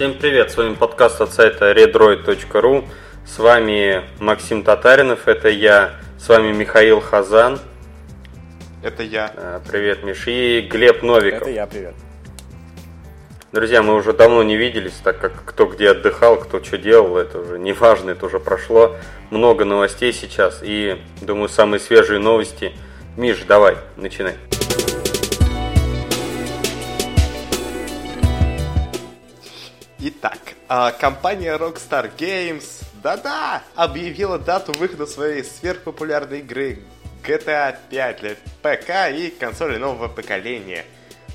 Всем привет, с вами подкаст от сайта redroid.ru. С вами Максим Татаринов, это я. С вами Михаил Хазан. Это я. А, привет, Миш. И Глеб Новиков. Это я, привет. Друзья, мы уже давно не виделись, так как кто где отдыхал, кто что делал, это уже не важно, это уже прошло. Много новостей сейчас и, думаю, самые свежие новости. Миш, давай, начинай. Итак, а, компания Rockstar Games, да-да, объявила дату выхода своей сверхпопулярной игры GTA 5 для ПК и консолей нового поколения.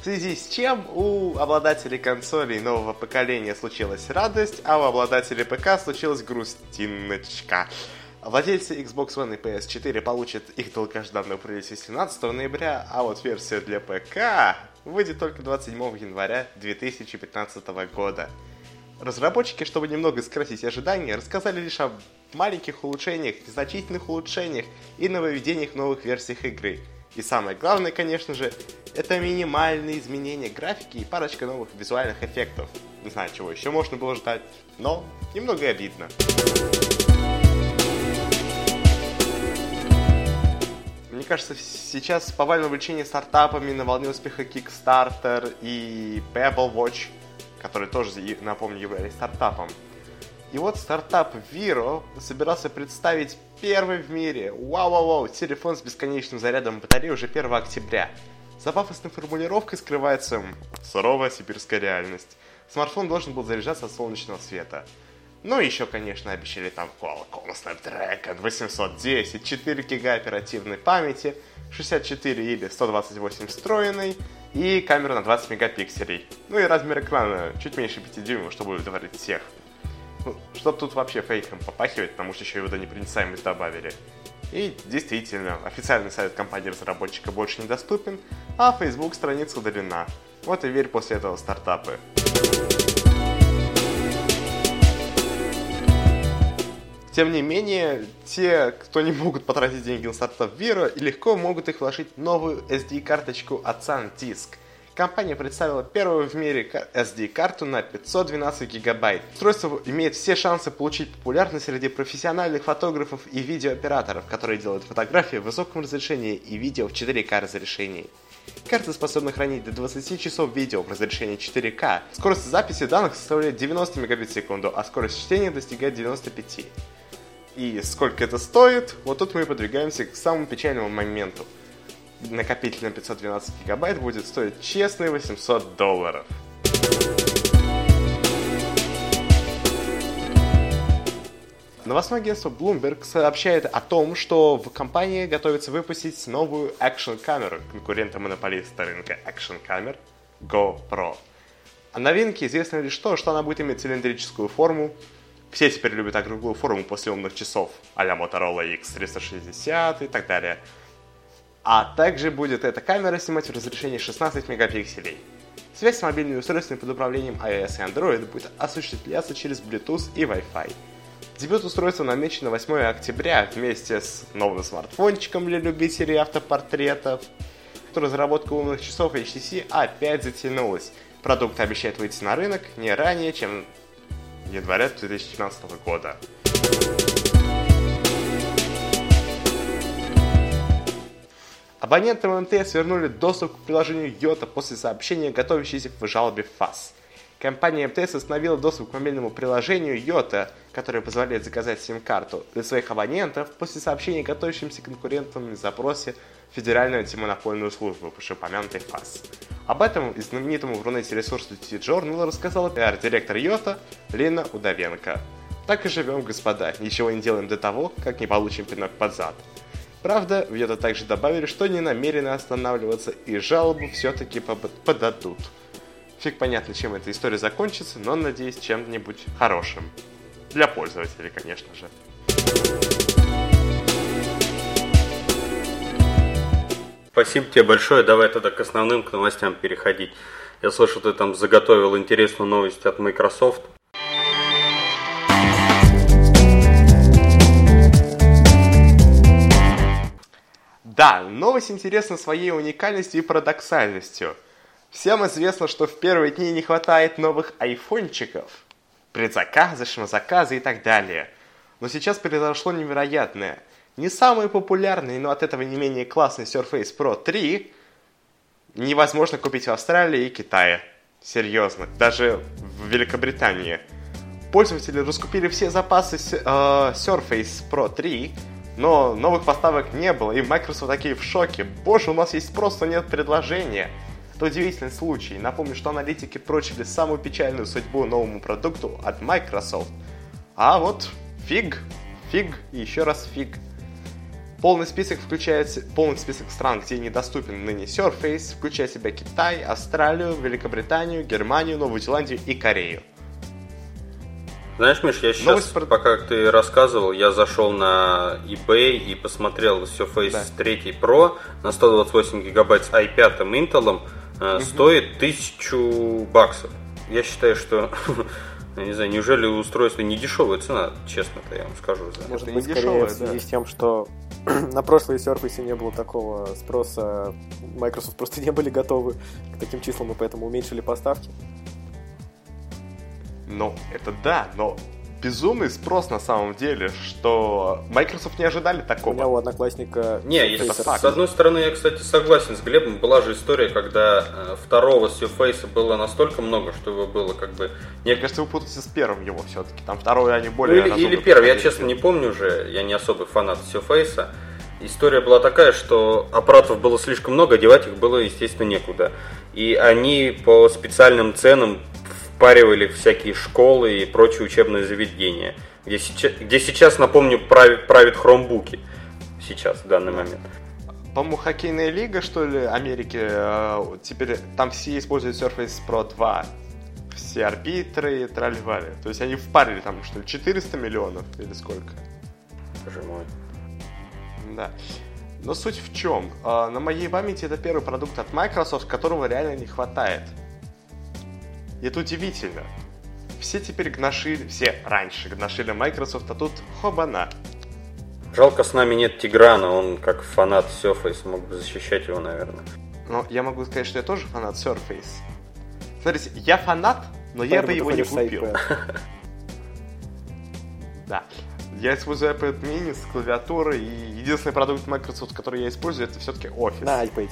В связи с чем у обладателей консолей нового поколения случилась радость, а у обладателей ПК случилась грустиночка. Владельцы Xbox One и PS4 получат их долгожданную прелесть 17 ноября, а вот версия для ПК выйдет только 27 января 2015 года. Разработчики, чтобы немного сократить ожидания, рассказали лишь о маленьких улучшениях, незначительных улучшениях и нововведениях новых версиях игры. И самое главное, конечно же, это минимальные изменения графики и парочка новых визуальных эффектов. Не знаю, чего еще можно было ждать, но немного обидно. Мне кажется, сейчас повальное увлечение стартапами на волне успеха Kickstarter и Pebble Watch – которые тоже, напомню, являлись стартапом. И вот стартап Viro собирался представить первый в мире, вау-вау-вау, телефон с бесконечным зарядом батареи уже 1 октября. За пафосной формулировкой скрывается суровая сибирская реальность. Смартфон должен был заряжаться от солнечного света. Ну и еще, конечно, обещали там Qualcomm Snapdragon 810, 4 гига оперативной памяти, 64 или 128 встроенной, и камера на 20 мегапикселей. Ну и размер экрана чуть меньше 5 дюймов, чтобы удовлетворить всех. Ну, что тут вообще фейком попахивает, потому что еще и водонепроницаемость добавили. И действительно, официальный сайт компании-разработчика больше недоступен, а Facebook страница удалена. Вот и верь после этого стартапы. Тем не менее, те, кто не могут потратить деньги на стартап Vero, легко могут их вложить в новую SD-карточку от SanDisk. Компания представила первую в мире SD-карту на 512 гигабайт. Устройство имеет все шансы получить популярность среди профессиональных фотографов и видеооператоров, которые делают фотографии в высоком разрешении и видео в 4К разрешении. Карта способна хранить до 20 часов видео в разрешении 4К. Скорость записи данных составляет 90 мегабит в секунду, а скорость чтения достигает 95 и сколько это стоит, вот тут мы подвигаемся к самому печальному моменту. Накопитель на 512 гигабайт будет стоить честные 800 долларов. Новостное агентство Bloomberg сообщает о том, что в компании готовится выпустить новую экшн-камеру конкурента монополиста рынка экшн-камер GoPro. О новинке известно лишь то, что она будет иметь цилиндрическую форму, все теперь любят округлую форму после умных часов, а-ля Motorola X360 и так далее. А также будет эта камера снимать в разрешении 16 мегапикселей. Связь с мобильными устройствами под управлением iOS и Android будет осуществляться через Bluetooth и Wi-Fi. Дебют устройства намечен на 8 октября вместе с новым смартфончиком для любителей автопортретов. Разработка умных часов HTC опять затянулась. Продукт обещает выйти на рынок не ранее, чем января 2015 года. Абонентам МТС вернули доступ к приложению Йота после сообщения, готовящейся в жалобе ФАС. Компания МТС установила доступ к мобильному приложению Йота, которое позволяет заказать сим-карту для своих абонентов после сообщения готовящимся конкурентам в запросе Федеральную антимонопольную службу, вышеупомянутой ФАС. Об этом из знаменитому в Рунете ресурсу T-Journal рассказала пиар-директор Йота Лена Удовенко. Так и живем, господа, ничего не делаем до того, как не получим пинок под зад. Правда, в Йота также добавили, что не намерены останавливаться и жалобу все-таки подадут. Фиг понятно, чем эта история закончится, но надеюсь, чем-нибудь хорошим. Для пользователей, конечно же. Спасибо тебе большое. Давай тогда к основным, к новостям переходить. Я слышу, ты там заготовил интересную новость от Microsoft. Да, новость интересна своей уникальностью и парадоксальностью. Всем известно, что в первые дни не хватает новых айфончиков, предзаказы, шмазаказы и так далее. Но сейчас произошло невероятное. Не самый популярный, но от этого не менее классный Surface Pro 3 невозможно купить в Австралии и Китае. Серьезно, даже в Великобритании. Пользователи раскупили все запасы э, Surface Pro 3, но новых поставок не было, и Microsoft такие в шоке. Боже, у нас есть просто нет предложения. Это удивительный случай. Напомню, что аналитики прочили самую печальную судьбу новому продукту от Microsoft. А вот фиг, фиг и еще раз фиг. Полный список включает полный список стран, где недоступен ныне Surface, включая в себя Китай, Австралию, Великобританию, Германию, Новую Зеландию и Корею. Знаешь, Миш, я сейчас, Новость пока ты рассказывал, я зашел на eBay и посмотрел Surface да. 3 Pro на 128 гигабайт с i5 Intel угу. стоит 1000 баксов. Я считаю, что я не знаю, неужели устройство не дешевая цена, честно-то я вам скажу. За. Может быть, скорее дешевое, в связи да. с тем, что на прошлой Surface не было такого спроса, Microsoft просто не были готовы к таким числам, и поэтому уменьшили поставки. Ну, это да, но безумный спрос на самом деле, что Microsoft не ожидали такого. У меня у одноклассника... Не, это с, с одной стороны, я, кстати, согласен с Глебом. Была же история, когда э, второго Surface было настолько много, что его было как бы... Мне кажется, вы путаете с первым его все-таки. Там второй они более... Ну, или, или первый, я честно не помню уже. Я не особый фанат Surface. История была такая, что аппаратов было слишком много, девать их было, естественно, некуда. И они по специальным ценам впаривали всякие школы и прочие учебные заведения, где сейчас, где сейчас напомню, правит, правит хромбуки сейчас, в данный момент. По-моему, хоккейная лига, что ли, Америки, э, теперь там все используют Surface Pro 2. Все арбитры тролливали. То есть они впарили там, что ли, 400 миллионов или сколько? Боже мой. Да. Но суть в чем? Э, на моей памяти это первый продукт от Microsoft, которого реально не хватает. И это удивительно. Все теперь гношили, все раньше гношили Microsoft, а тут хобана. Жалко, с нами нет Тиграна, он как фанат Surface мог бы защищать его, наверное. Но я могу сказать, что я тоже фанат Surface. Смотрите, я фанат, но Поэтому я бы его не купил. Да. Я использую iPad mini с клавиатурой, и единственный продукт Microsoft, который я использую, это все-таки Office. На iPad.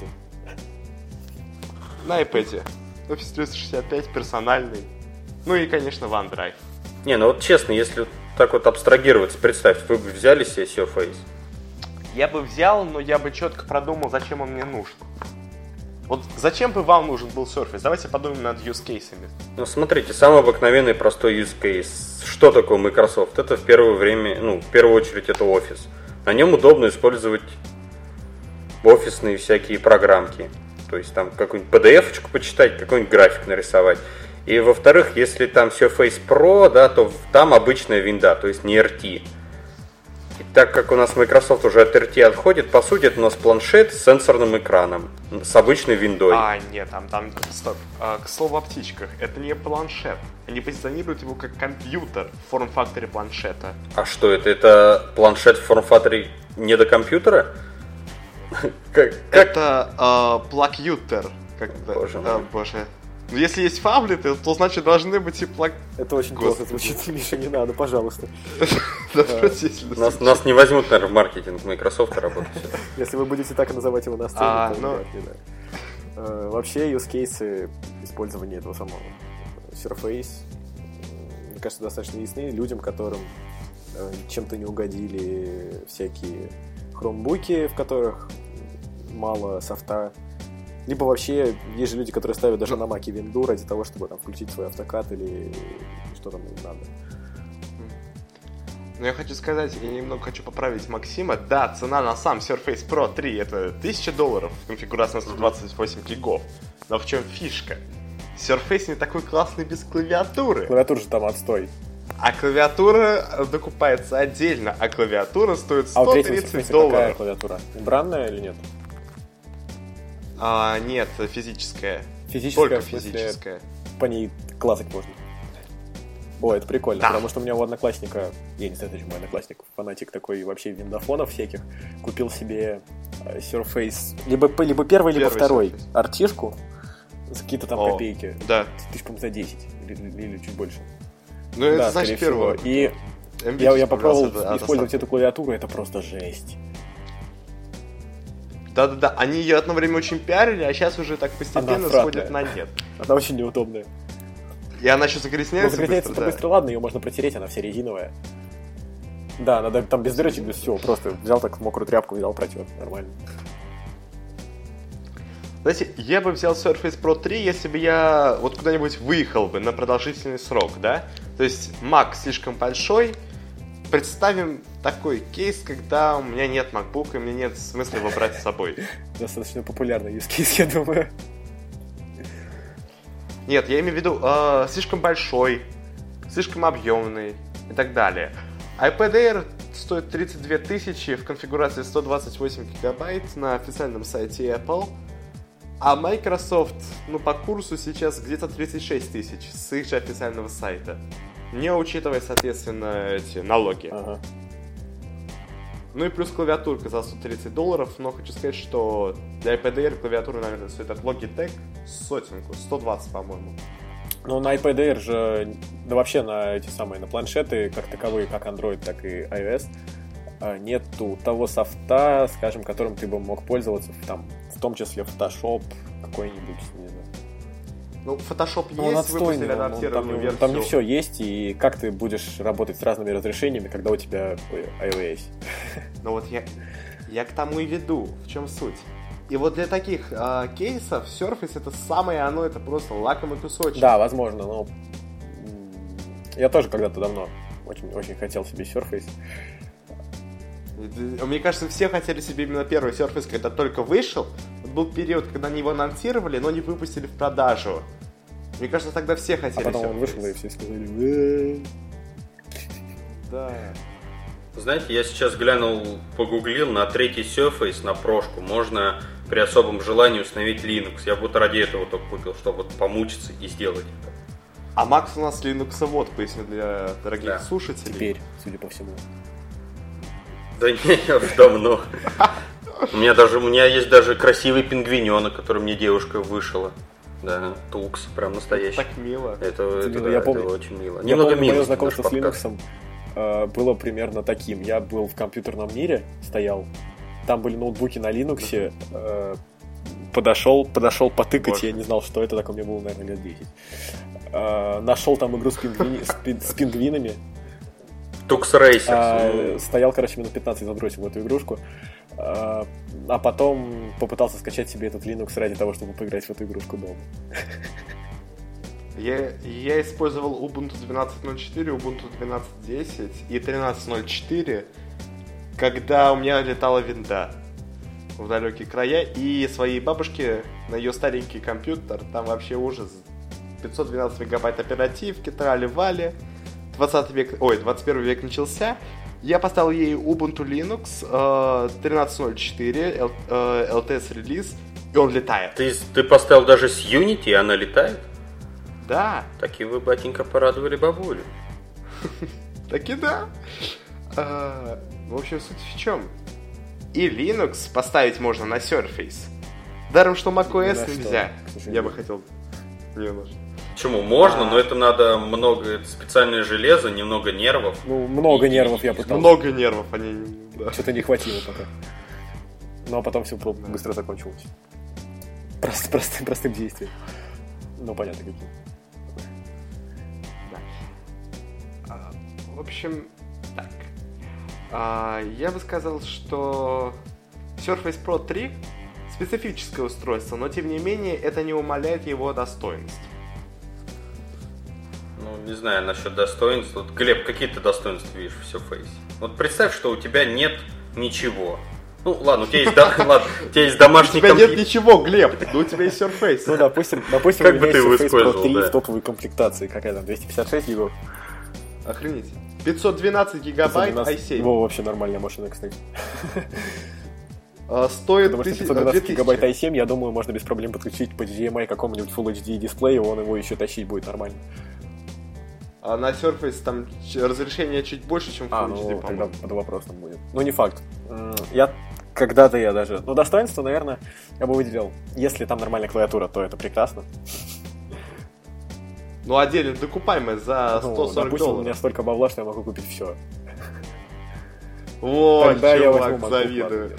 На iPad. Office 365 персональный. Ну и, конечно, OneDrive. Не, ну вот честно, если так вот абстрагироваться, представь, вы бы взяли себе Surface? Я бы взял, но я бы четко продумал, зачем он мне нужен. Вот зачем бы вам нужен был Surface? Давайте подумаем над use cases. Ну, смотрите, самый обыкновенный простой use case. Что такое Microsoft? Это в первое время, ну, в первую очередь, это офис. На нем удобно использовать офисные всякие программки. То есть там какую-нибудь PDF-очку почитать, какой-нибудь график нарисовать. И во-вторых, если там все Face Pro, да, то там обычная винда, то есть не RT. И так как у нас Microsoft уже от RT отходит, по сути это у нас планшет с сенсорным экраном, с обычной виндой. А, нет, там, там, стоп. А, к слову о птичках, это не планшет. Они позиционируют его как компьютер в форм-факторе планшета. А что это? Это планшет в форм-факторе не до компьютера? Как, как... Это э, плакютер. Как боже, а, боже. Ну, если есть фаблеты, то значит должны быть и плак... Это очень плохо звучит, Миша, не надо, пожалуйста. Нас, нас не возьмут, наверное, в маркетинг Microsoft работать. Если вы будете так называть его на сцене, а, то ну... Э, вообще, use cases использования этого самого Surface, мне кажется, достаточно ясны людям, которым э, чем-то не угодили всякие хромбуки, в которых мало софта. Либо вообще есть же люди, которые ставят даже на маке винду ради того, чтобы там включить свой автокат или что там им надо. Но я хочу сказать, я немного хочу поправить Максима. Да, цена на сам Surface Pro 3 это 1000 долларов в конфигурации на 128 гигов. Но в чем фишка? Surface не такой классный без клавиатуры. Клавиатура же там отстой. А клавиатура докупается отдельно, а клавиатура стоит 130 а смысле, долларов. Какая клавиатура? Бранная или нет? А, нет, физическая. Физическая, Только физическая. По ней классик можно. О, это прикольно, да. потому что у меня у одноклассника, я не знаю, почему мой одноклассник, фанатик такой вообще виндофонов всяких, купил себе э, Surface, либо, либо первый, либо второй, Surface. артишку, За какие-то там О, копейки. Да. Тысяч, по за 10 или, или чуть больше. Ну, это да, значит первого. И я, я попробовал использовать эту клавиатуру, это просто жесть. Да-да-да, они ее одно время очень пиарили, а сейчас уже так постепенно сходит на нет. Она очень неудобная. И она еще загрязняется, ну, загрязняется быстро, да. быстро, ладно, ее можно протереть, она вся резиновая. Да, надо там без дырочек, без всего, просто взял так мокрую тряпку и дал протер, нормально. Знаете, я бы взял Surface Pro 3, если бы я вот куда-нибудь выехал бы на продолжительный срок, да? То есть Mac слишком большой, представим такой кейс, когда у меня нет MacBook, и мне нет смысла его брать с собой. Достаточно популярный use case, я думаю. Нет, я имею в виду э, слишком большой, слишком объемный и так далее. iPad Air стоит 32 тысячи в конфигурации 128 гигабайт на официальном сайте Apple. А Microsoft, ну, по курсу сейчас где-то 36 тысяч с их же официального сайта. Не учитывая, соответственно, эти налоги. Ага. Ну и плюс клавиатурка за 130 долларов, но хочу сказать, что для iPad Air клавиатура, наверное, стоит от Logitech сотенку, 120, по-моему. Ну, на iPad Air же, да вообще на эти самые, на планшеты, как таковые, как Android, так и iOS, а, нету того софта, скажем, которым ты бы мог пользоваться, там, в том числе Photoshop какой-нибудь, не знаю. Ну, Photoshop ну, есть, выпустили ну, адаптированную там, версию. Там не все есть, и как ты будешь работать с разными разрешениями, когда у тебя iOS? Ну вот я, я к тому и веду, в чем суть. И вот для таких э, кейсов Surface это самое оно, это просто лакомый кусочек. Да, возможно, но я тоже когда-то давно очень, очень хотел себе Surface. Мне кажется, все хотели себе именно первый Surface, когда только вышел. был период, когда они его анонсировали, но не выпустили в продажу. Мне кажется, тогда все хотели А потом Surface. он вышел, и все сказали... Да. Знаете, я сейчас глянул, погуглил на третий Surface, на прошку. Можно при особом желании установить Linux. Я вот ради этого только купил, чтобы вот помучиться и сделать это. А Макс у нас Linux вот, поясню для дорогих да. слушателей. Теперь, судя по всему. Да не, уже давно. У меня даже, у меня есть даже красивый пингвиненок, который мне девушка вышила. Да, Тукс, прям настоящий. Так мило. Это, это, это, да, я помню, это очень мило. Я Немного помню, мое знакомство с Linux э, было примерно таким. Я был в компьютерном мире, стоял, там были ноутбуки на Linux, э, подошел, подошел потыкать, Боже. я не знал, что это, так у меня было, наверное, лет 10. Э, нашел там игру с, пингвини, с, с пингвинами, Тукс Рейсер. А, стоял, короче, минут 15 забросил в эту игрушку. А, а потом попытался скачать себе этот Linux ради того, чтобы поиграть в эту игрушку дома. Я, я использовал Ubuntu 12.04, Ubuntu 12.10 и 13.04, когда у меня летала винда в далекие края, и своей бабушке на ее старенький компьютер, там вообще ужас. 512 мегабайт оперативки, трали-вали. 20 век, ой, 21 век начался, я поставил ей Ubuntu Linux э, 13.04, э, LTS релиз, и он летает. Ты, ты поставил даже с Unity, и она летает? Да. Таки вы, батенька, порадовали бабулю. Таки да. Э, в общем, суть в чем? И Linux поставить можно на Surface. Даром, что macOS нельзя. Я бы хотел... Не что. Почему? Можно, а... но это надо много, специальное железо, немного нервов. Ну, много и, нервов я пытался. Много нервов, они... Да. Что-то не хватило пока. Ну, а потом все быстро закончилось. Просто, простым, простым действием. Ну, понятно, каким. Да. А, в общем, так. А, я бы сказал, что Surface Pro 3 специфическое устройство, но тем не менее это не умаляет его достоинств не знаю насчет достоинств. Вот, Глеб, какие ты достоинства видишь в Surface? Вот представь, что у тебя нет ничего. Ну, ладно, у тебя есть, да, ладно, у тебя есть домашний компьютер. У тебя нет ничего, Глеб, но у тебя есть Surface. Ну, допустим, допустим как бы ты его использовал, 3 да. в топовой комплектации. Какая там, 256 гигов? Охренеть. 512 гигабайт 512, i7. Во, вообще нормальная машина, кстати. А, стоит Потому что 512 гигабайт i7, я думаю, можно без проблем подключить по HDMI какому-нибудь Full HD дисплею, он его еще тащить будет нормально. А на Surface там разрешение чуть больше, чем Full а, ну, HD, тогда под вопросом будет. Ну, не факт. Я когда-то я даже... Ну, достоинство, наверное, я бы выделил. Если там нормальная клавиатура, то это прекрасно. Ну, отдельно докупаемая за 140 ну, допустим, долларов. у меня столько бабла, что я могу купить все. Вот, Тогда я возьму завидую.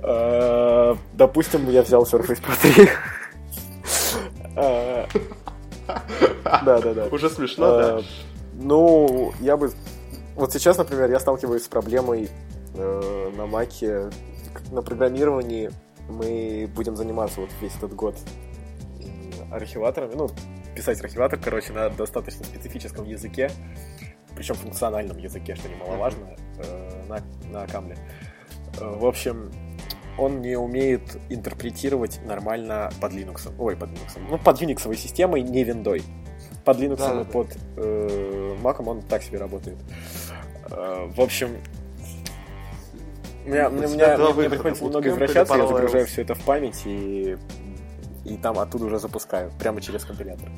Э, допустим, я взял Surface Pro 3. Э, да, да, да. Уже смешно, да? Э, ну, я бы... Вот сейчас, например, я сталкиваюсь с проблемой на Маке на программировании мы будем заниматься вот весь этот год архиваторами, ну, писать архиватор, короче, на достаточно специфическом языке, причем функциональном языке, что немаловажно, э, на, на камле. Э, в общем, он не умеет интерпретировать нормально под Linux. Ой, под Linux. Ну, под Unix системой, не виндой. Под Linux да, и под э, Mac он так себе работает. Э, в общем, у меня, у меня, мне, мне приходится немного извращаться, я загружаю все это в память и, и там оттуда уже запускаю, прямо через компилятор.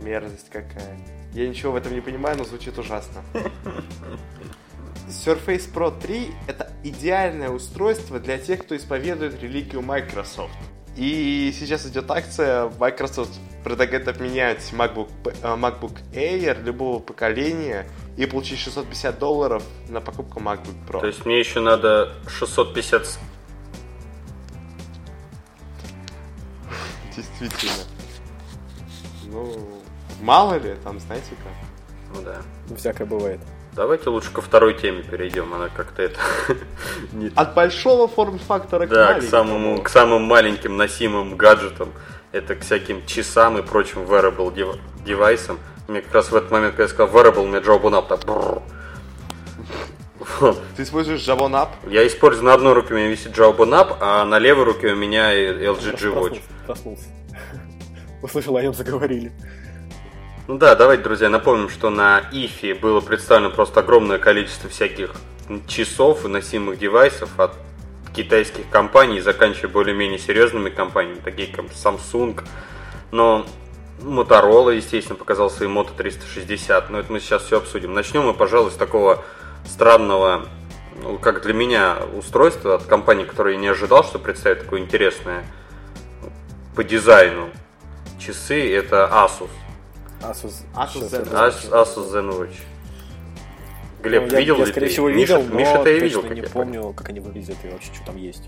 Мерзость какая. Я ничего в этом не понимаю, но звучит ужасно. Surface Pro 3 — это идеальное устройство для тех, кто исповедует религию Microsoft. И сейчас идет акция, Microsoft предлагает обменять MacBook, э, MacBook Air любого поколения и получить 650 долларов на покупку MacBook Pro. То есть мне еще надо 650... Действительно. Ну, мало ли, там, знаете как. Ну да. Всякое бывает. Давайте лучше ко второй теме перейдем, она как-то это... От большого форм-фактора к Да, к самому, к самым маленьким носимым гаджетам, это к всяким часам и прочим wearable девайсам. Мне как раз в этот момент, когда я сказал wearable, у меня JawBone так... Ты используешь Jabon App? Я использую на одной руке у меня висит Jawbone App, а на левой руке у меня LG G Watch. Проснулся. Услышал, о нем заговорили. Ну да, давайте, друзья, напомним, что на IFE было представлено просто огромное количество всяких часов и носимых девайсов от китайских компаний, заканчивая более-менее серьезными компаниями, такие как Samsung, но Motorola, естественно, показал свои Moto 360, но это мы сейчас все обсудим. Начнем мы, пожалуй, с такого странного, ну, как для меня, устройства от компании, которое я не ожидал, что представит такое интересное по дизайну часы, это Asus. Asus, Asus, Zen, Asus, ZenWatch. Глеб, ну, я, видел я, ли скорее ты? всего, видел, Миша, но Миша, ты видел, как не помню, как они выглядят и вообще, что там есть.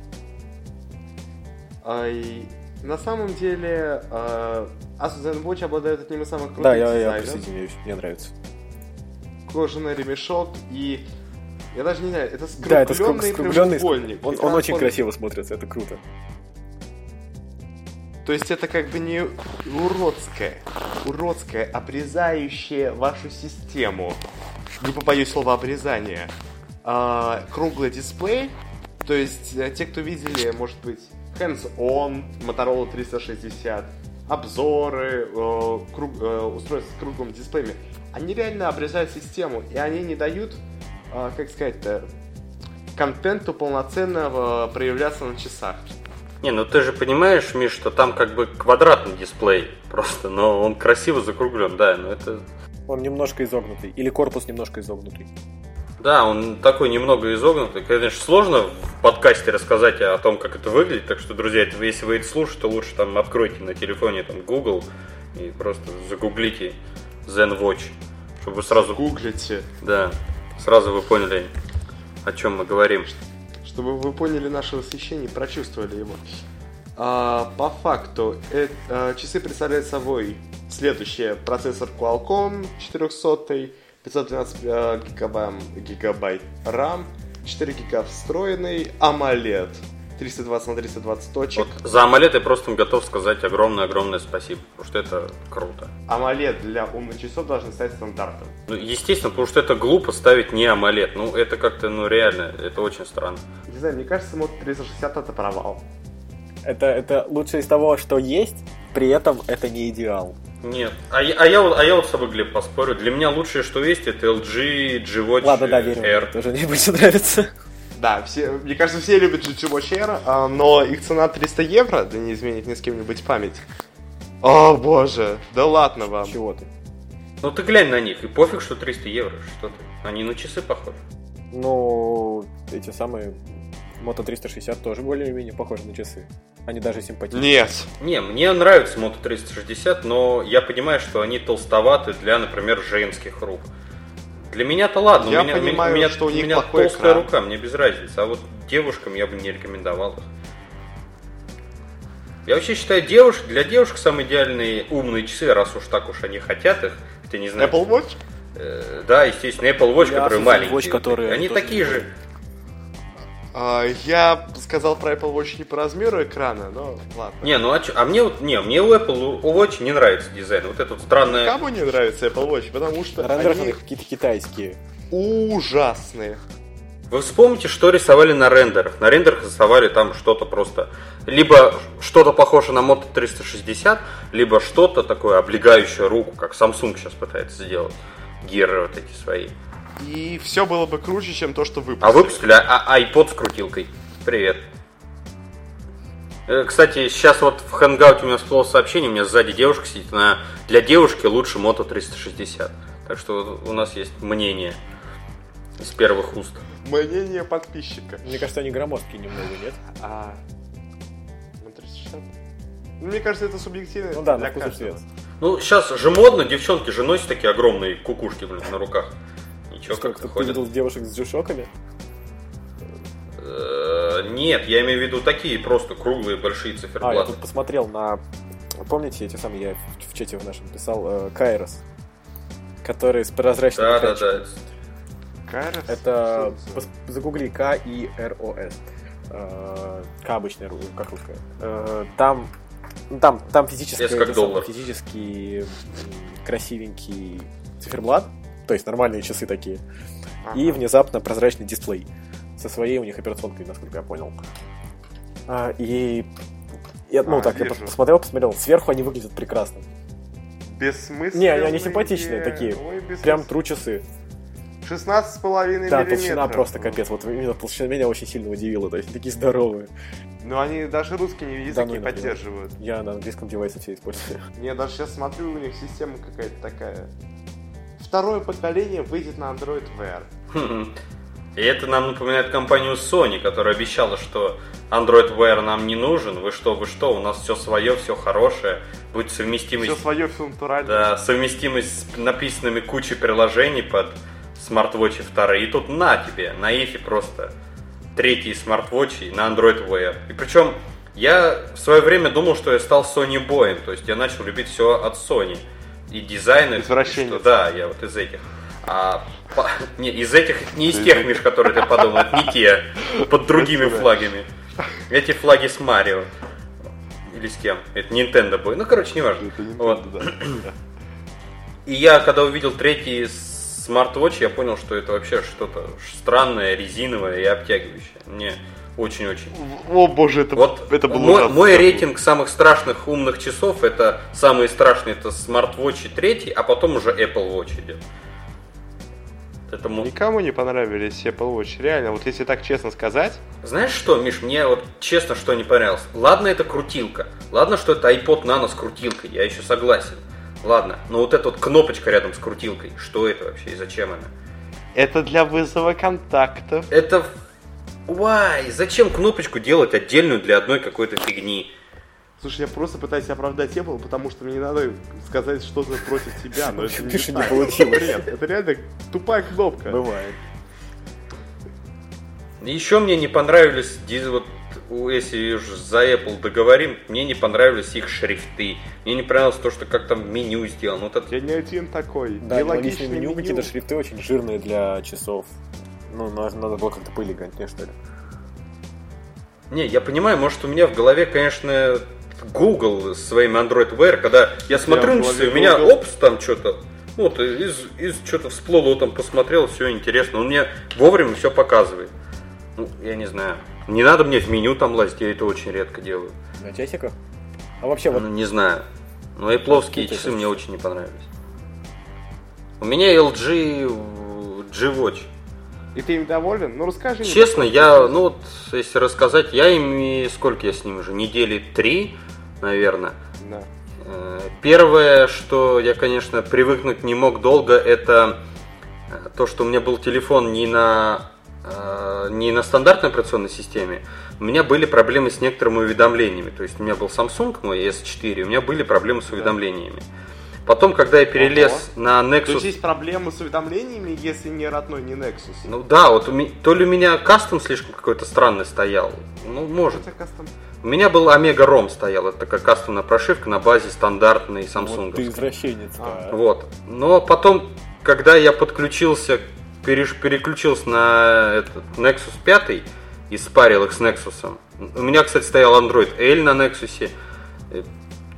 А, и на самом деле, uh, Asus ZenWatch обладает одним из самых крутых Да, я, я присоединяюсь, мне нравится. Кожаный ремешок и... Я даже не знаю, это скругленный, да, это скругленный Он, он очень он... красиво смотрится, это круто. То есть это как бы не уродское, уродское, обрезающее вашу систему. Не побоюсь слова обрезание. А, круглый дисплей. То есть э, те, кто видели, может быть, hands-on, Motorola 360, обзоры, э, круг, э, устройства с круглым дисплеями, они реально обрезают систему, и они не дают, э, как сказать-то, контенту полноценного проявляться на часах. Не, ну ты же понимаешь, Миш, что там как бы квадратный дисплей просто, но он красиво закруглен, да, но это... Он немножко изогнутый, или корпус немножко изогнутый. Да, он такой немного изогнутый. Конечно, сложно в подкасте рассказать о том, как это выглядит, так что, друзья, если вы это слушаете, то лучше там откройте на телефоне там Google и просто загуглите Zen Watch, чтобы вы сразу... Гуглите. Да, сразу вы поняли, о чем мы говорим чтобы вы поняли наше восхищение и прочувствовали его. А, по факту, это, а, часы представляют собой следующее. Процессор Qualcomm 400, 512 а, гигабайт, гигабайт RAM, 4 гига встроенный, AMOLED 320 на 320 точек. Вот за AMOLED я просто готов сказать огромное-огромное спасибо, потому что это круто. AMOLED для умных часов должен стать стандартом. Ну, естественно, потому что это глупо ставить не AMOLED. Ну, это как-то, ну, реально, это очень странно. Не знаю, мне кажется, Moto 360 это провал. Это, это лучшее из того, что есть, при этом это не идеал. Нет. А, я, а, я, а я вот с тобой, Глеб, поспорю. Для меня лучшее, что есть, это LG G-Watch Ладно, да, верю, Air. тоже мне больше нравится. Да, все, мне кажется, все любят Watch Air, а, но их цена 300 евро, да не изменит ни с кем-нибудь память. О, боже, да ладно вам. Чего ты? Ну ты глянь на них, и пофиг, что 300 евро, что ты. Они на часы похожи. Ну, эти самые Moto 360 тоже более-менее похожи на часы. Они даже симпатичны. Нет. Не, мне нравится Moto 360, но я понимаю, что они толстоваты для, например, женских рук. Для меня-то ладно, Я у меня, понимаю, у меня, что у у них меня плохой толстая экран. рука, мне без разницы. А вот девушкам я бы не рекомендовал их. Я вообще считаю, девушек, для девушек самые идеальные умные часы, раз уж так уж они хотят их, ты не знаешь. Apple Watch? Э, да, естественно, Apple Watch, Apple маленькие. Watch, которые они такие же. А, я сказал про Apple Watch не по размеру экрана, но ладно. Не, ну а, чё- а мне вот, не, мне у Apple Watch не нравится дизайн. Вот это вот странное... Кому не нравится Apple Watch? Потому что у они какие-то китайские. ужасные. Вы вспомните, что рисовали на рендерах. На рендерах рисовали там что-то просто... Либо что-то похоже на Moto 360, либо что-то такое облегающее руку, как Samsung сейчас пытается сделать. Гиры вот эти свои. И все было бы круче, чем то, что выпустили. А выпустили а- а- iPod с крутилкой. Привет. Э, Кстати, сейчас вот в Hangout у меня всплыло сообщение, у меня сзади девушка сидит, она для девушки лучше Moto 360. Так что у нас есть мнение из первых уст. Мнение подписчика. Мне кажется, они громоздкие немного, нет? А... ну, 360? Ну, Мне кажется, это субъективно. Ну да, для на вкус и цвет. Ну, сейчас же модно, девчонки же носят такие огромные кукушки, блин, на руках. Что, как-то кто ходят. видел девушек с джушоками? Э, Нет, я имею в виду такие просто круглые большие А, я циферблаты. тут посмотрел на... Помните, эти самые, я в, в чате в нашем писал, э, Кайрос, который с прозрачным Да, да. Кайрос? да. Что Это загугли К и Р О С. Э, К обычная, как русская. Э, Там, ну, там, там физически, S как доллар. физически красивенький циферблат, то есть нормальные часы такие, и внезапно прозрачный дисплей со своей у них операционкой, насколько я понял. А, и я, ну А, так, я вижу. пос- посмотрел, посмотрел, сверху они выглядят прекрасно. Бессмысленные. Не, они симпатичные такие. Ой, Прям тру часы. 16 с половиной Да, миллиметров. толщина просто капец. Вот именно толщина меня очень сильно удивила. То есть такие здоровые. Но они даже русский язык Да, не ну, поддерживают. Я на английском девайсе все использую. Я даже сейчас смотрю, у них система какая-то такая. Второе поколение выйдет на Android Wear. Хм. И это нам напоминает компанию Sony, которая обещала, что Android Wear нам не нужен. Вы что, вы что, у нас все свое, все хорошее. Будет совместимость, Все свое, все натурально. да, совместимость с написанными кучей приложений под смарт-вотчи вторые. И тут на тебе, на Эфе просто третий смарт-вотчи на Android Wear. И причем я в свое время думал, что я стал Sony боем, то есть я начал любить все от Sony. И дизайн, и Извращенец. что- да, я вот из этих. А, по- не, из этих, не из тех, Миш, которые ты подумал, это не те, под другими флагами. Эти флаги с Марио. Или с кем? Это Nintendo Boy. Ну, короче, не важно. Вот. да. И я, когда увидел третий SmartWatch, я понял, что это вообще что-то странное, резиновое и обтягивающее. Мне очень-очень. О боже, это, Вот это было мой, ужасно. мой рейтинг самых страшных умных часов, это самые страшные, это SmartWatch третий, а потом уже Apple Watch идет. Это мо- Никому не понравились Apple Watch. Реально, вот если так честно сказать, Знаешь что, Миш, мне вот честно что не понравилось. Ладно, это крутилка. Ладно, что это iPod Nano с крутилкой, я еще согласен. Ладно, но вот эта вот кнопочка рядом с крутилкой, что это вообще и зачем она? это для вызова контактов. Это... Why? Зачем кнопочку делать отдельную для одной какой-то фигни? Слушай, я просто пытаюсь оправдать Apple, потому что мне не надо сказать что-то против тебя, но это не Пиши, не получилось. Нет, это реально тупая кнопка. Бывает. Еще мне не понравились, вот если уж за Apple договорим, мне не понравились их шрифты. Мне не понравилось то, что как там меню сделано. Вот это Я не один такой. Да, Нелогичное нелогичное меню, какие-то шрифты очень жирные для часов. Ну, надо, надо было как-то поэлегантнее, что ли. Не, я понимаю, может у меня в голове, конечно, Google с своим Android Wear, когда я смотрю на часы, у меня Google. опс там что-то, вот из, из что-то всплыло, там посмотрел, все интересно. Он мне вовремя все показывает. Ну, я не знаю. Не надо мне в меню там лазить, я это очень редко делаю. На часиках? А вообще, вот Ну, не знаю. Но эпловские Какие-то часы это- мне очень не понравились. У меня LG G-Watch. И ты им доволен? Ну расскажи мне. Честно, я, ну вот, если рассказать, я ими, сколько я с ним уже, недели три, наверное. Да. Э, Первое, что я, конечно, привыкнуть не мог долго, это э, то, что у меня был телефон не на э, не на стандартной операционной системе, у меня были проблемы с некоторыми уведомлениями. То есть у меня был Samsung мой S4, у меня были проблемы с уведомлениями. Потом, когда я перелез Ого. на Nexus... То есть есть проблемы с уведомлениями, если не родной, не Nexus? Ну да, вот у меня, то ли у меня кастом слишком какой-то странный стоял. Ну, может. У меня был Омега Ром стоял, это такая кастомная прошивка на базе стандартной Samsung. Вот ты извращенец, а. Вот. Но потом, когда я подключился, переш, переключился на этот Nexus 5 и спарил их с Nexus. У меня, кстати, стоял Android L на Nexus. Э,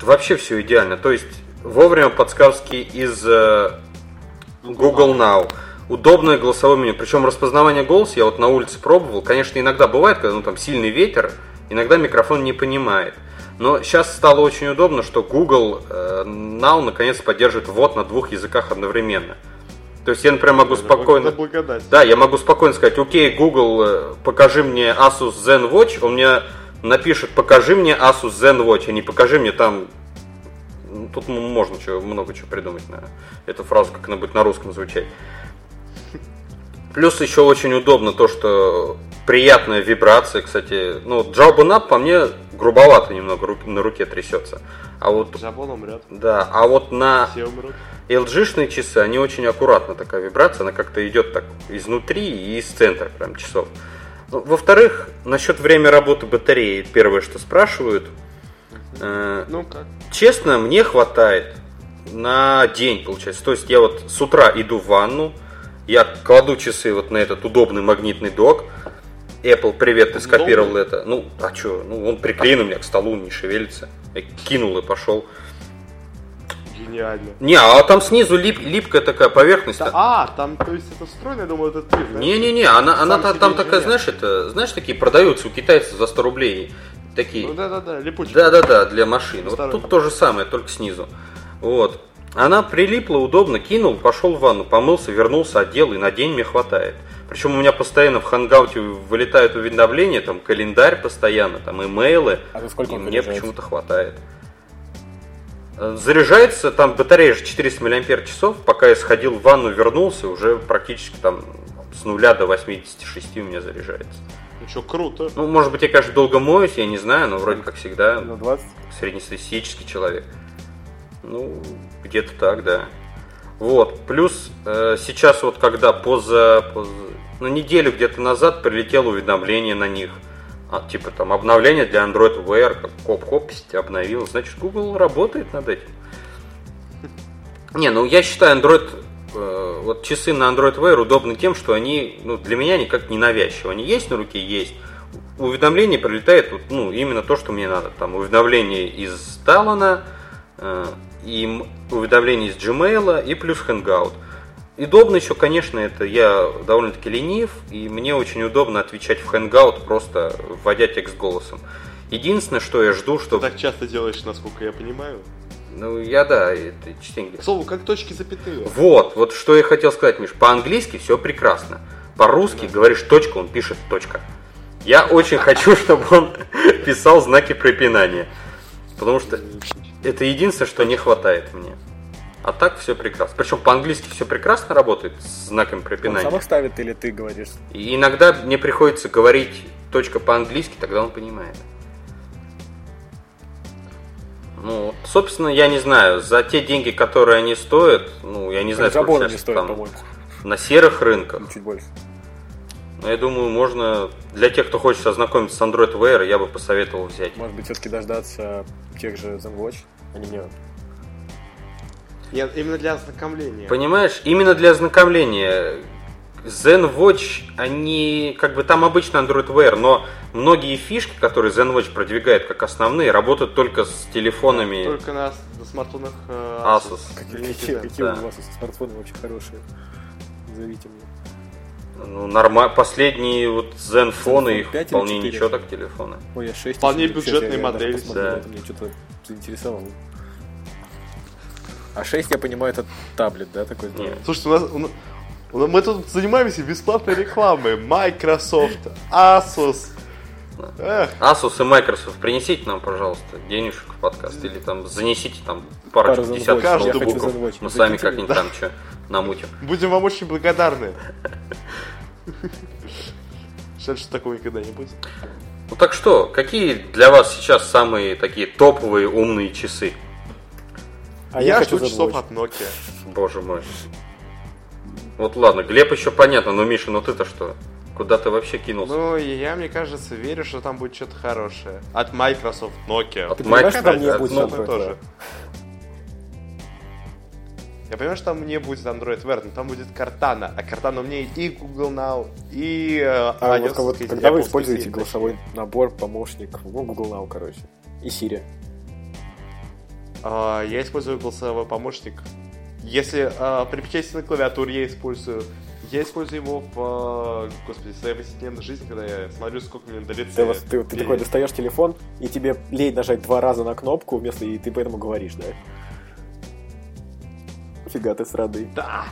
вообще все идеально. То есть вовремя подсказки из э, Google Now. Удобное голосовое меню. Причем распознавание голоса я вот на улице пробовал. Конечно, иногда бывает, когда ну, там сильный ветер, иногда микрофон не понимает. Но сейчас стало очень удобно, что Google э, Now наконец поддерживает ввод на двух языках одновременно. То есть я, например, могу это спокойно... Да, я могу спокойно сказать, окей, Google, э, покажи мне Asus Zen Watch, он мне напишет, покажи мне Asus Zen Watch, а не покажи мне там... Тут можно чего, много чего придумать на эту фразу, как она будет на русском звучать. Плюс еще очень удобно то, что приятная вибрация, кстати. Ну, Jawbone Up по мне грубовато немного на руке трясется. А вот... Jawbone умрет. Да, а вот на... Все умрут. LG-шные часы, они очень аккуратно, такая вибрация, она как-то идет так изнутри и из центра прям часов. Ну, во-вторых, насчет время работы батареи, первое, что спрашивают. Э, ну как? Честно, мне хватает на день, получается. То есть я вот с утра иду в ванну, я кладу часы вот на этот удобный магнитный док. Apple, привет, ты скопировал Долго? это. Ну, а что? Ну, он приклеен у меня к столу, не шевелится. Я кинул и пошел. Гениально. Не, а там снизу лип, липкая такая поверхность. Да, а, там, то есть это встроено, я думаю, это ты. Не-не-не, она, она там, там такая, знаешь, это, знаешь, такие продаются у китайцев за 100 рублей. Такие. Ну да-да-да, липучки. Да-да-да, для машин. Вот тут то же самое, только снизу. Вот. Она прилипла удобно, кинул, пошел в ванну, помылся, вернулся, одел, и на день мне хватает. Причем у меня постоянно в хангауте вылетают уведомления, там календарь постоянно, там имейлы, а и мне почему-то хватает. Заряжается, там батарея же 400 мАч, пока я сходил в ванну, вернулся, уже практически там с нуля до 86 у меня заряжается. Ну что, круто. Ну, может быть, я, конечно, долго моюсь, я не знаю, но вроде как всегда. На 20? Среднестатистический человек. Ну, где-то так, да. Вот, плюс э, сейчас вот когда поза, поза, на неделю где-то назад прилетело уведомление на них – а, типа там обновление для Android Wear, как коп-коп обновил, значит Google работает над этим. Не, ну я считаю Android, э, вот часы на Android Wear удобны тем, что они, ну для меня никак не навязчивы. Они есть на руке, есть. Уведомление прилетает, вот, ну именно то, что мне надо. Там уведомление из Talon, э, и уведомление из Gmail, и плюс Hangout. Удобно еще, конечно, это я довольно-таки ленив, и мне очень удобно отвечать в Hangout, просто вводя текст голосом. Единственное, что я жду, что... Ты так часто делаешь, насколько я понимаю. Ну, я да, это частенько. Слово, как точки запятые. Вот, вот что я хотел сказать, Миш. По-английски все прекрасно. По-русски да. говоришь точка, он пишет точка. Я очень хочу, чтобы он писал знаки препинания. Потому что это единственное, что не хватает мне. А так все прекрасно. Причем по-английски все прекрасно работает с знаком препинания. Он сам ставит или ты говоришь? И иногда мне приходится говорить точка по-английски, тогда он понимает. Ну, собственно, я не знаю, за те деньги, которые они стоят, ну, я не знаю, сколько сейчас не стоит, там, на серых рынках. Ну, чуть больше. Но я думаю, можно для тех, кто хочет ознакомиться с Android Wear, я бы посоветовал взять. Может быть, все-таки дождаться тех же ZenWatch? Они мне нет, именно для ознакомления. Понимаешь, именно для ознакомления. Zen Watch, они, как бы там обычно Android Wear, но многие фишки, которые Zen Watch продвигает как основные, работают только с телефонами. Только на, на смартфонах э, Asus. Asus. Какие, какие, какие да. у вас смартфоны вообще хорошие? Зовите мне. Ну, нормально. Последние вот Zenfone, их вполне ничего так телефоны. Ой, я 6. Вполне бюджетные модели. Да. Мне что-то заинтересовало. А 6, я понимаю, это таблет, да, такой? Нет. Слушайте, у нас, у нас, мы тут занимаемся бесплатной рекламой. Microsoft, Asus. Эх. Asus и Microsoft, принесите нам, пожалуйста, денежек в подкаст. Или там занесите там парочку Пару десятков каждую букв. Мы сами как-нибудь да. там что намутим. Будем вам очень благодарны. Жаль, что такого никогда не будет. Ну так что, какие для вас сейчас самые такие топовые умные часы? А я, я жду часов от Nokia. Боже мой. Вот ладно, Глеб еще понятно, но Миша, ну ты-то что? Куда ты вообще кинулся? Ну, я, мне кажется, верю, что там будет что-то хорошее. От Microsoft, Nokia. От Microsoft там не будет Nokia тоже. Я понимаю, что там не будет Android Wear, но там будет Cortana. А Cortana умнее и Google Now, и э, а вот, вот, когда вы используете голосовой набор, помощник, ну, Google Now, короче, и Siri. Uh, я использую голосовой помощник. Если при печати на клавиатуре я использую я использую его в, э, господи, своей повседневной жизни, когда я смотрю, сколько мне до лица. Ты, ты, ты такой достаешь телефон, и тебе лень нажать два раза на кнопку, вместо и ты поэтому говоришь, да? Фига ты срады. Да!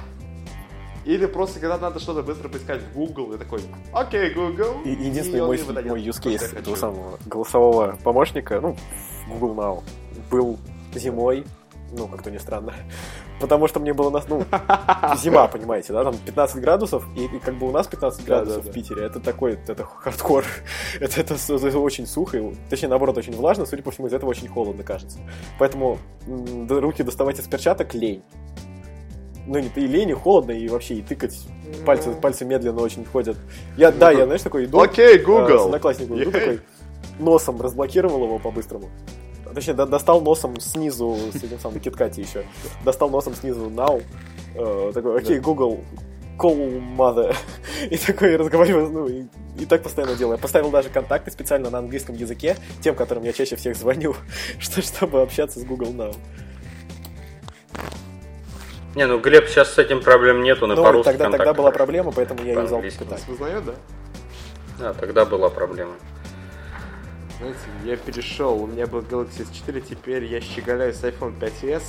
Или просто, когда надо что-то быстро поискать в Google, и такой, окей, Google. И, единственный мой, мой use case этого самого голосового помощника, ну, Google Now, был зимой, ну, как-то не странно, потому что мне было, нас, ну, зима, понимаете, да, там 15 градусов, и, и как бы у нас 15 градусов да, да, в Питере, это такой, это хардкор, это, это, это очень сухо, и, точнее, наоборот, очень влажно, судя по всему, из этого очень холодно, кажется. Поэтому руки доставать из перчаток лень. Ну, не и лень, и холодно, и вообще, и тыкать пальцы, пальцы медленно очень ходят. Я, да, я, знаешь, такой иду. Окей, okay, Google. Э, с одноклассником иду такой, носом разблокировал его по-быстрому. Точнее, достал носом снизу, с этим самым KitKat еще, достал носом снизу now, э, такой, окей, Google, call mother. и такой разговариваю, ну, и, и так постоянно делаю. Я поставил даже контакты специально на английском языке, тем, которым я чаще всех звоню, что, чтобы общаться с Google Now. Не, ну Глеб сейчас с этим проблем нету, на ну, по-русски тогда, тогда была проблема, поэтому я юзал Китай. Узнает, да? Да, тогда была проблема. Знаете, я перешел, у меня был Galaxy S4, теперь я щеголяю с iPhone 5s.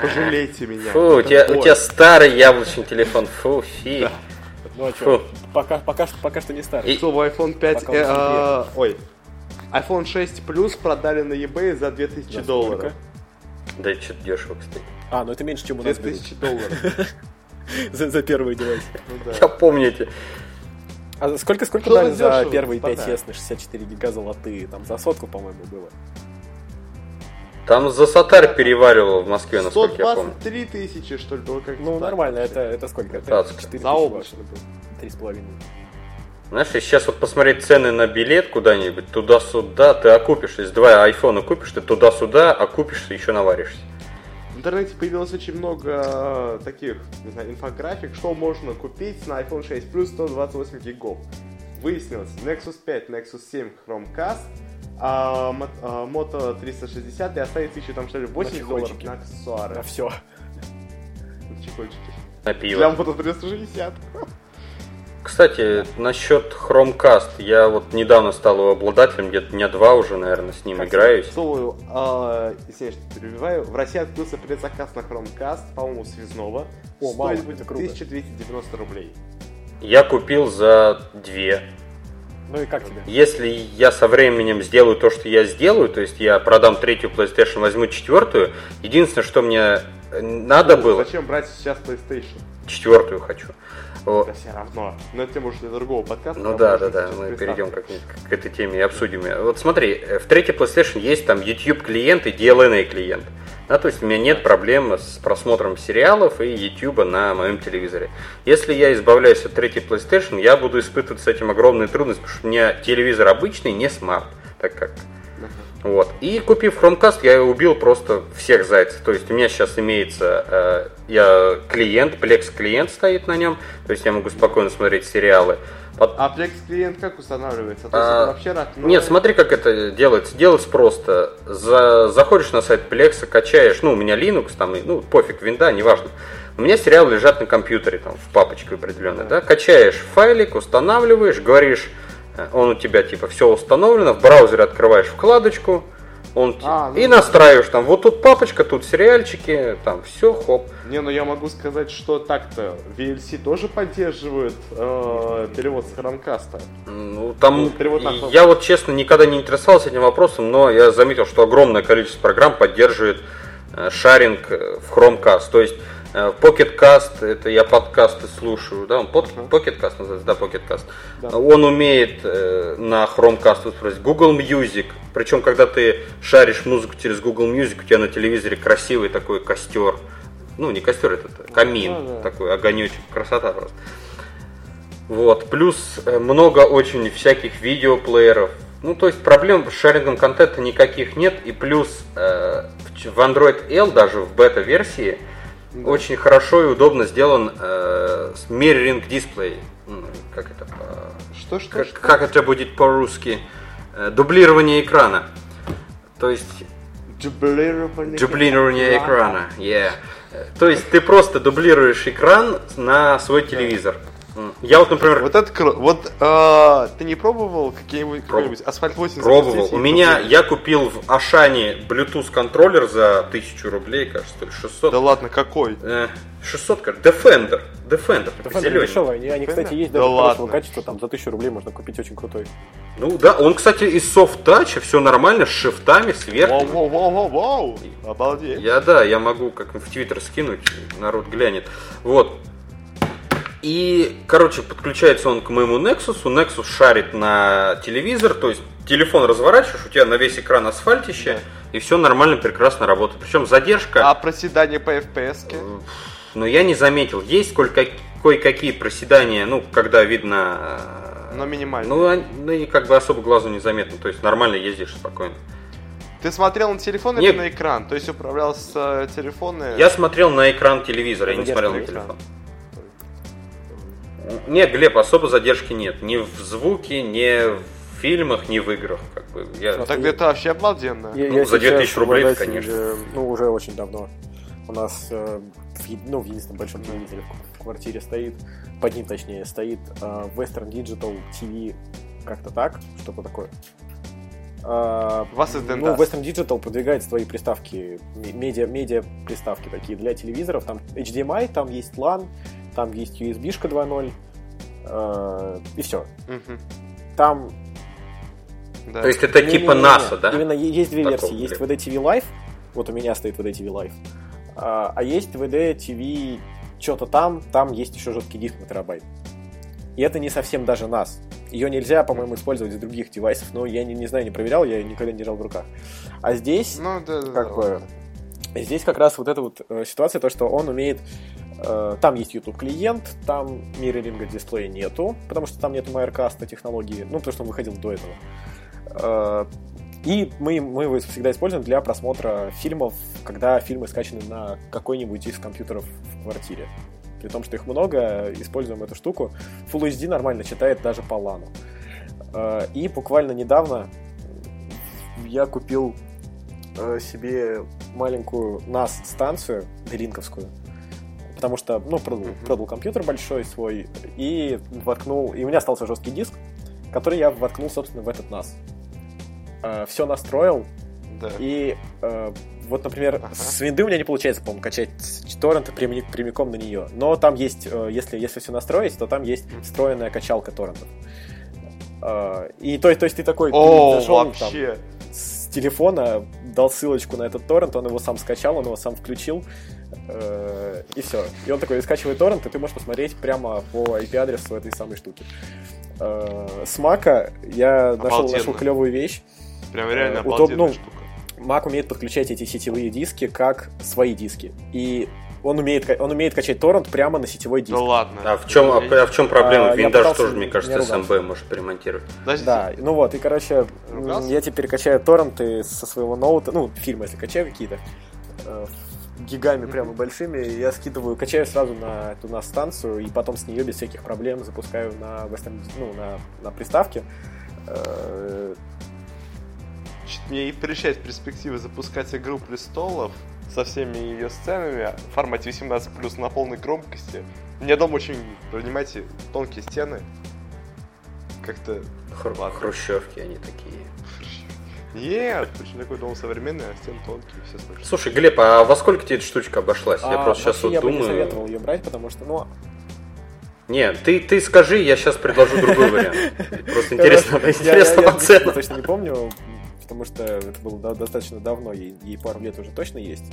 Пожалейте меня. Фу, у тебя, у тебя старый яблочный телефон, фу, фи. Да. Ну а что, пока, пока, пока что не старый. И... Что, iPhone 5, э, э, ой, iPhone 6 Plus продали на eBay за 2000 за долларов. Да, что-то дешево, кстати. А, ну это меньше, чем у нас 2000 долларов. за, за первый девайс. Ну, да. Я помните. А сколько, сколько Что дали за первые 5 S на 64 гига золотые? Там за сотку, по-моему, было. Там за сатарь переваривал в Москве, насколько я помню. 123 тысячи, что ли, было как Ну, так. нормально, это, это сколько? Это 4 за облачно. Три с половиной. Знаешь, если сейчас вот посмотреть цены на билет куда-нибудь, туда-сюда, ты окупишь. Если два айфона купишь, ты туда-сюда окупишься, еще наваришься интернете появилось очень много э, таких, не знаю, инфографик, что можно купить на iPhone 6 плюс 128 гигов. Выяснилось, Nexus 5, Nexus 7 Chromecast, а, а, Moto 360 и останется еще там что ли 8 на долларов на аксессуары. На все. На чехольчики. На пиво. Для Moto 360. Кстати, насчет Chromecast, я вот недавно стал его обладателем, где-то дня два уже, наверное, с ним как играюсь. Слово, э, извиняюсь, что перебиваю. В России открылся предзаказ на Chromecast, по-моему, связного. О, Стоит мало, будет 1290 рублей. Я купил за две. Ну и как тебе? Если я со временем сделаю то, что я сделаю, то есть я продам третью PlayStation, возьму четвертую, единственное, что мне надо ну, было... Зачем брать сейчас PlayStation? Четвертую хочу. Это все равно. Но это тема уже для другого подкаста. Ну да, да, да. Мы перейдем как к этой теме и обсудим. Вот смотри, э, в третьей PlayStation есть там YouTube клиент и DLNA клиент. Да, то есть у меня нет проблем с просмотром сериалов и YouTube на моем телевизоре. Если я избавляюсь от третьей PlayStation, я буду испытывать с этим огромные трудности, потому что у меня телевизор обычный, не смарт, так как вот. И купив Chromecast, я убил просто всех зайцев. То есть у меня сейчас имеется э, я клиент, Plex клиент стоит на нем, то есть я могу спокойно смотреть сериалы. Под... А Plex клиент как устанавливается? То есть а, это вообще родной? Нет, смотри, как это делается. Делается просто. За... Заходишь на сайт Plex, качаешь, ну, у меня Linux, там, ну, пофиг, винда, неважно. У меня сериалы лежат на компьютере, там, в папочке определенной, да. да? Качаешь файлик, устанавливаешь, говоришь, он у тебя типа все установлено, в браузере открываешь вкладочку, он а, ну, и настраиваешь там, вот тут папочка, тут сериальчики, там все, хоп. Не, ну я могу сказать, что так-то VLC тоже поддерживает э, перевод с хромкаста. Ну там, ну, перевод на... я вот честно никогда не интересовался этим вопросом, но я заметил, что огромное количество программ поддерживает э, шаринг в Chromecast. То есть Pocket Cast, это я подкасты слушаю, да, он под, uh-huh. Pocket Cast называется, да, Pocket Cast. Да. Он умеет э, на Chromecast воспроизводить. Google Music, причем когда ты шаришь музыку через Google Music, у тебя на телевизоре красивый такой костер. Ну, не костер, это камин, uh-huh. такой огонечек, красота просто. Вот, плюс э, много очень всяких видеоплееров. Ну, то есть проблем с шарингом контента никаких нет. И плюс э, в Android L, даже в бета-версии, да. очень хорошо и удобно сделан э, mirroring дисплей. Как это. Что, что, как, что? как это будет по-русски? Э, дублирование экрана. То есть... Дублирование, дублирование экрана. экрана. Yeah. То есть ты просто дублируешь экран на свой телевизор. Да. Я вот, например... Вот это Вот э, ты не пробовал какие-нибудь Проб... Асфальт 8? Пробовал. У меня, я купил в Ашане Bluetooth контроллер за 1000 рублей, кажется, то ли 600. Да ладно, какой? Э, 600, кажется. Defender. Defender, Defender дешевый. Они, они, кстати, есть даже да хорошего качества, там за 1000 рублей можно купить очень крутой. Ну да, он, кстати, из софт-тача, все нормально, с шифтами, с верхним. Вау, вау, вау, вау, обалдеть. Я, да, я могу как в Твиттер скинуть, народ глянет. Вот, и, короче, подключается он к моему Nexus. Nexus шарит на телевизор, то есть телефон разворачиваешь, у тебя на весь экран асфальтище, да. и все нормально, прекрасно работает. Причем задержка... А проседание по FPS? -ке? Ну, я не заметил. Есть кое-какие проседания, ну, когда видно... Э, Но минимально. Ну, ну, и как бы особо глазу незаметно, то есть нормально ездишь спокойно. Ты смотрел на телефон или на экран? То есть управлял с э, телефона? Я смотрел на экран телевизора, я не смотрел на телефон. Нет, Глеб, особо задержки нет. Ни в звуке, ни в фильмах, ни в играх. Как бы. Я... Ну, так это вообще обалденно. Я, ну, я за 2000 рублей, конечно. Э, ну, уже очень давно. У нас э, в, ну, в единственном большом телевизоре в квартире стоит, под ним точнее стоит э, Western Digital TV как-то так, что-то такое. Uh, Вас это ну, Western Digital продвигает свои приставки, медиа, медиа приставки такие для телевизоров. Там HDMI, там есть LAN, там есть USB-шка 2.0, э, и все. Угу. Там... Да. То есть это не, типа не, не, NASA, да? Именно есть две Такого, версии. Есть VD TV Live, вот у меня стоит VD TV Live, а, а есть VD TV что-то там, там есть еще жесткий диск на терабайт. И это не совсем даже NAS. Ее нельзя, по-моему, использовать с других девайсов, но я не, не знаю, не проверял, я никогда не держал в руках. А здесь, ну, да, да, как да, бы, здесь как раз вот эта вот э, ситуация, то, что он умеет там есть YouTube клиент, там мирроринга дисплея нету, потому что там нету Wirecast технологии, ну, потому что он выходил до этого. Э, и мы, мы его всегда используем для просмотра фильмов, когда фильмы скачаны на какой-нибудь из компьютеров в квартире. При том, что их много, используем эту штуку. Full HD нормально читает даже по лану. Э, и буквально недавно я купил себе маленькую NAS-станцию, делинковскую, потому что, ну, продал, продал компьютер большой свой и воткнул, и у меня остался жесткий диск, который я воткнул, собственно, в этот NAS. Э, все настроил, да. и э, вот, например, ага. с винды у меня не получается, по-моему, качать торренты прямиком на нее. Но там есть, э, если, если все настроить, то там есть встроенная качалка торрентов. Э, и то, то есть ты такой, О, ты зашел вообще. там с телефона, дал ссылочку на этот торрент, он его сам скачал, он его сам включил, и все. И он такой скачивает торрент, и ты можешь посмотреть прямо по IP-адресу этой самой штуки. Э, с Мака я нашел, нашел клевую вещь. Прям реально э, Удоб... ну, штука. Mac умеет подключать эти сетевые диски как свои диски. И он умеет, он умеет качать торрент прямо на сетевой диск. Да ладно. А в чем, а, а в чем проблема? А, Виндаж тоже, мне кажется, SMB может перемонтировать. Подождите. Да, ну вот, и, короче, ругался? я теперь качаю торренты со своего ноута, ну, фильмы, если качаю какие-то, гигами прямо большими, я скидываю, качаю сразу на эту нас станцию, и потом с нее без всяких проблем запускаю на, Western, ну, на, на приставке. Э, мне и прельщает перспективы запускать игру престолов со всеми ее сценами в формате 18 на полной громкости. У меня дом очень, понимаете, тонкие стены. Как-то... Хр- хрущевки они такие. Нет, очень такой дом современный, а стен тонкие, все слышно. Слушай, Глеб, а во сколько тебе эта штучка обошлась? А, я просто сейчас вот я думаю... Я бы не советовал ее брать, потому что, ну... Нет, ты, ты скажи, я сейчас предложу другой вариант. Просто интересно, интересно по ценам. Я точно не помню, потому что это было достаточно давно, ей пару лет уже точно есть.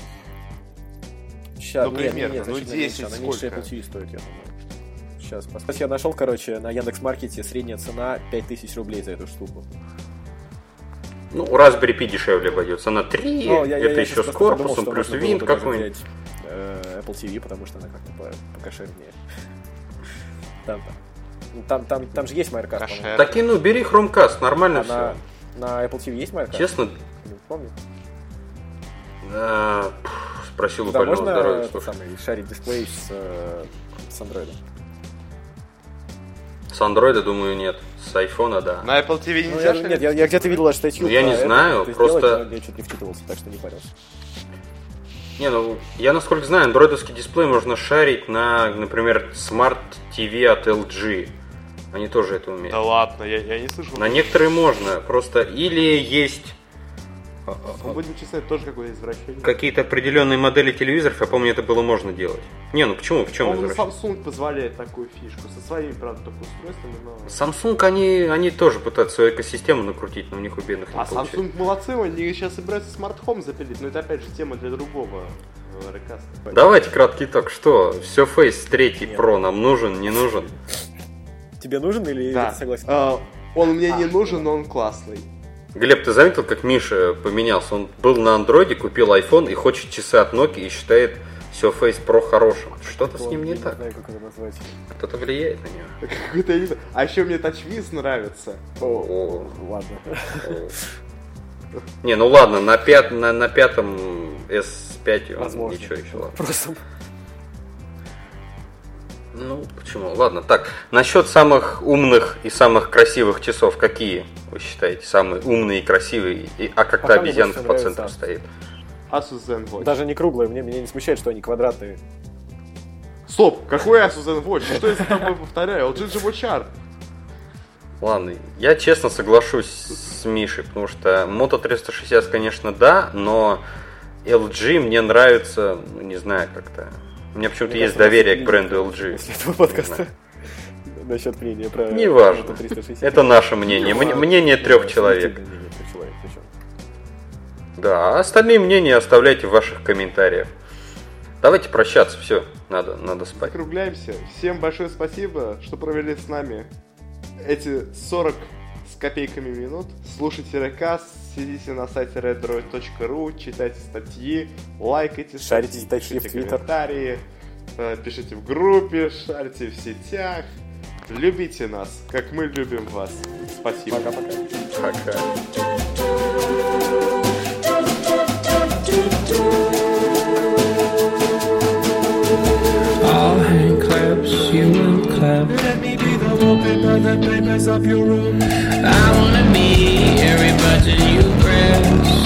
Сейчас, ну, нет, примерно, нет, ну, значительно 10 меньше, она сколько? меньше Apple TV стоит, я думаю. Сейчас, посмотрим. Я нашел, короче, на Яндекс.Маркете средняя цена 5000 рублей за эту штуку. Ну, Raspberry Pi дешевле обойдется. Она 3, Ну, я- это я еще с подумал, корпусом, что плюс винт какой-нибудь. э, Apple TV, потому что она как-то по- покошернее. Там, ну, там, там, там же есть по-моему. Так и ну, бери Chromecast, нормально А все. на, на Apple TV есть Wirecast? Честно, Не помню. э, пф, спросил у Да, больного можно здоровья, самый, шарить дисплей с, э, с Android? С андроида, думаю, нет. С айфона, да. На Apple TV Ну, нельзя я, нет, я, я где-то видел статью. Ну, я не это, знаю, это просто- сделать, но я что-то не вчитывался, так что не парился. Не, ну, я насколько знаю, андроидовский дисплей можно шарить на, например, Smart TV от LG. Они тоже это умеют. Да ладно, я, я не слышал. На некоторые можно, просто или есть Ну, будем это тоже какое-то извращение. какие-то определенные модели телевизоров, я помню, это было можно делать. Не, ну почему, в чем По-моему, извращение? Samsung позволяет такую фишку. Со своими, правда, только устройствами, но... Samsung, они, они тоже пытаются свою экосистему накрутить, но у них у бедных не А получается. Samsung молодцы, они сейчас собираются смарт-хом запилить, но это опять же тема для другого э, рекаста. Давайте краткий итог. Что, все Face 3 Нет. Pro нам нужен, не нужен? Тебе нужен или Да. ты согласен? А, он мне не А. нужен, но он классный. Глеб, ты заметил, как Миша поменялся? Он был на андроиде, купил iPhone и хочет часы от Nokia и считает Surface Pro хорошим. Что-то с ним не так. знаю, как это назвать. Кто-то влияет на него. Какой-то я не знаю. А еще мне TouchWiz нравится. О, Ладно. Не, ну ладно, на, пят, на, на пятом S5 он Возможно. ничего еще. ладно. Просто Ну, почему? Ладно, так, насчет самых умных и самых красивых часов, какие вы считаете самые умные и красивые? И, а как-то Пока мне обезьянка по центру Asus. стоит. Asus ZenWatch. даже не круглые, мне, меня не смущает, что они квадратные. Стоп, какой Asus ZenWatch? Что я за тобой повторяю? LG G Watch R. Ладно, я честно соглашусь с Мишей, потому что Moto 360, конечно, да, но LG мне нравится, ну, не знаю, как-то. У меня почему-то есть кажется, доверие к бренду LG. После этого подкаста. Насчет мнения про... Неважно. Moto 360. Это наше мнение. Мне- Мнение трех человек. Да, а остальные мнения оставляйте в ваших комментариях. Давайте прощаться, все, надо, надо спать. Закругляемся. Всем большое спасибо, что провели с нами эти 40 с копейками минут. Слушайте рекас, сидите на сайте redroid.ru, читайте статьи, лайкайте Шарите статьи, статьи в пишите Twitter. комментарии, э, пишите в группе, шарите в сетях. Любите нас, как мы любим вас. Спасибо. Пока-пока. Пока. All hand claps, you will clap. wallpaper the papers up your room. I wanna be every button you press.